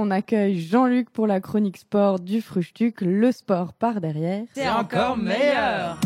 on accueille Jean-Luc pour la chronique sport du Frustuc, le sport par derrière. C'est encore meilleur.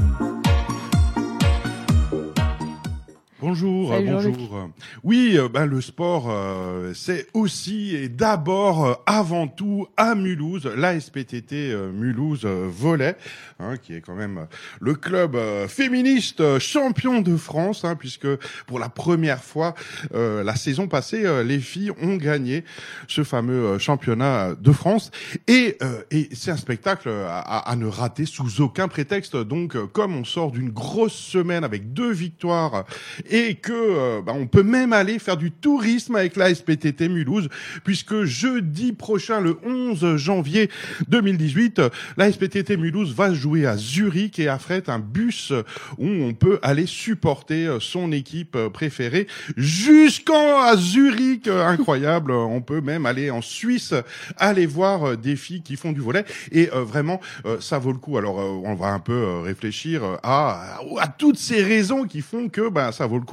Bonjour, Salut, bonjour. Oui, euh, ben, le sport, euh, c'est aussi et d'abord, euh, avant tout, à Mulhouse, la SPTT euh, Mulhouse Volley, hein, qui est quand même le club féministe champion de France, hein, puisque pour la première fois, euh, la saison passée, les filles ont gagné ce fameux championnat de France. Et, euh, et c'est un spectacle à, à- à ne rater sous aucun prétexte. Donc, comme on sort d'une grosse semaine avec deux victoires et que euh, bah, on peut même aller faire du tourisme avec la SPTT Mulhouse, puisque jeudi prochain, le 11 janvier 2018, euh, la SPTT Mulhouse va jouer à Zurich et affrète un bus où on peut aller supporter euh, son équipe euh, préférée jusqu'en à Zurich. Incroyable. On peut même aller en Suisse, aller voir des filles qui font du volet. Et vraiment, ça vaut le coup. Alors, on va un peu réfléchir à, à toutes ces raisons qui font que bah, ça vaut le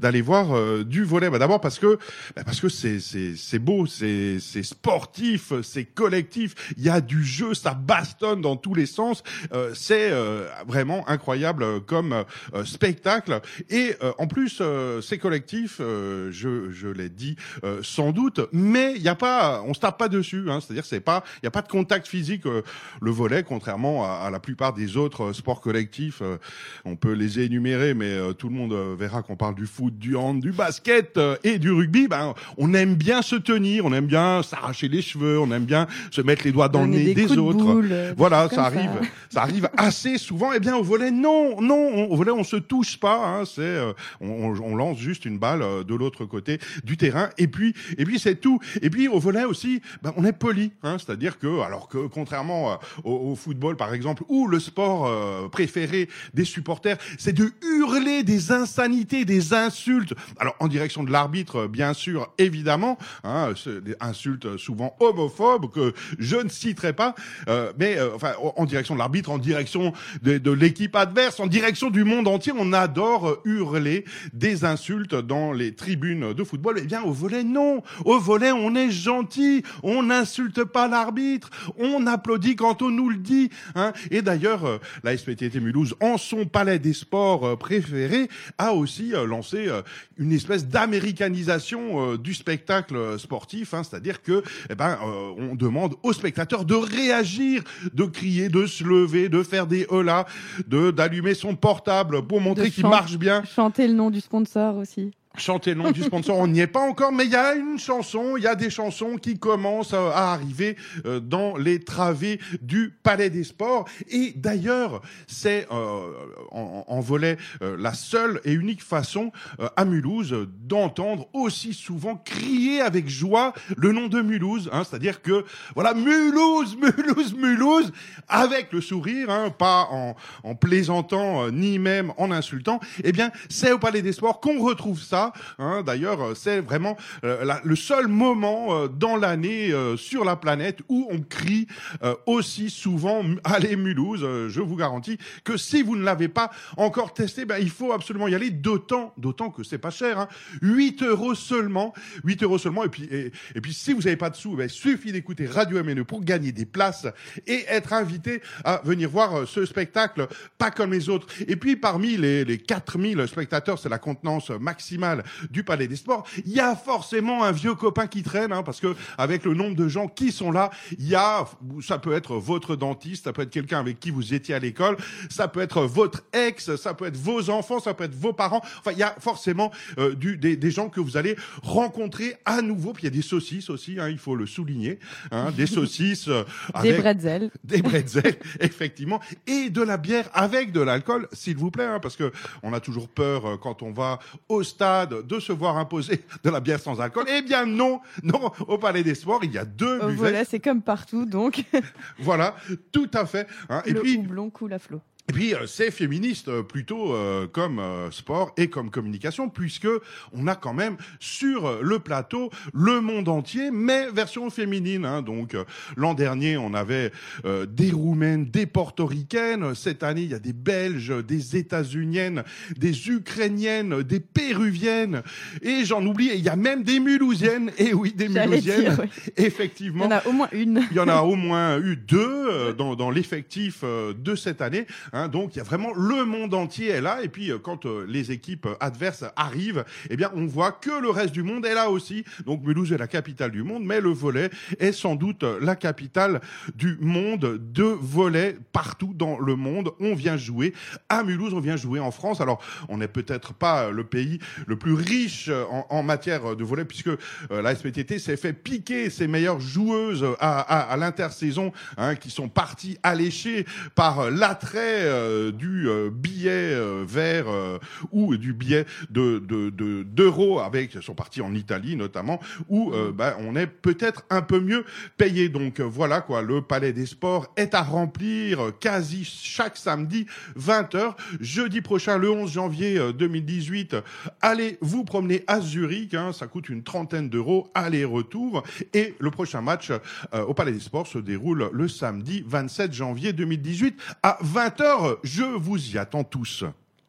d'aller voir euh, du volet. Bah, D'abord parce que bah, parce que c'est c'est beau, c'est c'est sportif, c'est collectif. Il y a du jeu, ça bastonne dans tous les sens. Euh, c'est euh, vraiment incroyable comme euh, spectacle. Et euh, en plus, euh, c'est collectif. je je l'ai dit sans doute, mais il y a pas, on se tape pas dessus. Hein, C'est-à-dire c'est pas, il y a pas de contact physique. le volet, contrairement à, à la plupart des autres sports collectifs, on peut les énumérer, mais tout le monde verra qu'on parle du foot, du hand, du basket euh, et du rugby. Ben, on aime bien se tenir, on aime bien s'arracher les cheveux, on aime bien se mettre les doigts dans le nez des des, coups de autres. boule, voilà, ça arrive, ça. ça arrive assez souvent. Eh bien, au volet, non, non, on- au volet, on se touche pas. Hein, c'est, euh, on, on- lance juste une balle euh, de l'autre côté du terrain, et puis, et puis c'est tout. Et puis au volet aussi, ben, on est poli, hein, c'est-à-dire que, alors que contrairement euh, au, au football par exemple, où le sport euh, préféré des supporters, c'est de hurler des insanités, des insultes. Alors en direction de l'arbitre, euh, bien sûr, évidemment, hein, des insultes souvent homophobes que je ne citerai pas, euh, mais euh, enfin en direction de l'arbitre, en direction de, de l'équipe adverse, en direction du monde entier, on adore euh, hurler des insultes dans les tribunes de football. Eh bien au volet non, au volet on est gentil, on n'insulte pas l'arbitre, on applaudit quand on nous le dit. Hein. Et d'ailleurs euh, la SPTT Mulhouse, en son palais des sports euh, a aussi euh, lancé euh, une espèce d'américanisation euh, du spectacle sportif, hein, c'est-à-dire que eh ben on demande aux spectateurs de réagir, de crier, de se lever, de faire des holas, de d'allumer son portable pour montrer qu'il marche bien. Chanter le nom du sponsor aussi. Chanter le nom du sponsor, on n'y est pas encore, mais il y a une chanson, il y a des chansons qui commencent à arriver euh, dans les travées du Palais des Sports. Et d'ailleurs, c'est euh, en, volet euh, la seule et unique façon euh, à Mulhouse d'entendre aussi souvent crier avec joie le nom de Mulhouse. Hein, C'est-à-dire que voilà Mulhouse, Mulhouse, Mulhouse, avec le sourire, hein, pas en, en plaisantant euh, ni même en insultant. Eh bien, c'est au Palais des Sports qu'on retrouve ça. Hein. D'ailleurs, euh, c'est vraiment euh, le seul moment euh, dans l'année sur la planète où on crie aussi souvent « Allez Mulhouse Je vous garantis que si vous ne l'avez pas encore testé, ben, il faut absolument y aller, d'autant d'autant que c'est pas cher. Hein. 8 euros seulement. 8 euros seulement. Et puis, et, puis si vous n'avez pas de sous, ben, il suffit d'écouter Radio MNE pour gagner des places et être invité à venir voir ce spectacle, pas comme les autres. Et puis parmi les, les 4000 spectateurs, c'est la contenance maximale du Palais des Sports, il y a forcément un vieux copain qui traîne, hein, parce que avec le nombre de gens qui sont là, il y a, ça peut être votre dentiste, ça peut être quelqu'un avec qui vous étiez à l'école, ça peut être votre ex, ça peut être vos enfants, ça peut être vos parents. Enfin, il y a forcément euh, du, des, des gens que vous allez rencontrer à nouveau. Puis il y a des saucisses aussi, hein, il faut le souligner, hein, des saucisses euh, Des bretzels. des bretzels, effectivement, et de la bière avec de l'alcool, s'il vous plaît, hein, parce que on a toujours peur euh, quand on va au stade de se voir imposer de la bière sans alcool. Eh bien non, non, au Palais des Sports, il y a deux buvets. volet, c'est comme partout, donc Voilà, tout à fait. hein. Et le puis, houblon coule à flot. Et puis euh, c'est féministe euh, plutôt euh, comme sport et comme communication puisque on a quand même sur le plateau le monde entier mais version féminine. Hein. Donc l'an dernier on avait des roumaines, des portoricaines. Cette année il y a des belges, des états-uniennes, des ukrainiennes, des péruviennes et j'en oublie. Il y a même des mulhousiennes. Et oui des mulhousiennes. Effectivement. Il y en a au moins une. il y en a au moins eu deux dans, dans l'effectif de cette année. Hein, donc il y a vraiment le monde entier est là. Et puis euh, quand euh, les équipes adverses arrivent, eh bien on voit que le reste du monde est là aussi. Donc Mulhouse est la capitale du monde, mais le volet est sans doute la capitale du monde de volet partout dans le monde. On vient jouer à Mulhouse, on vient jouer en France. Alors on n'est peut-être pas le pays le plus riche en, matière de volet puisque euh, la SPTT s'est fait piquer ses meilleures joueuses à, à, à l'intersaison hein, qui sont parties alléchées par l'attrait euh, du euh, billet euh, vert ou du billet de d'euros avec sont partis en Italie notamment où ben, on est peut-être un peu mieux payé. Donc voilà quoi, le Palais des Sports est à remplir quasi chaque samedi 20h. Jeudi prochain, le 11 janvier 2018, allez vous promener à Zurich, hein, ça coûte une trentaine d'euros aller-retour. Et le prochain match au Palais des Sports se déroule le samedi 27 janvier 2018 à 20h je vous y attends tous.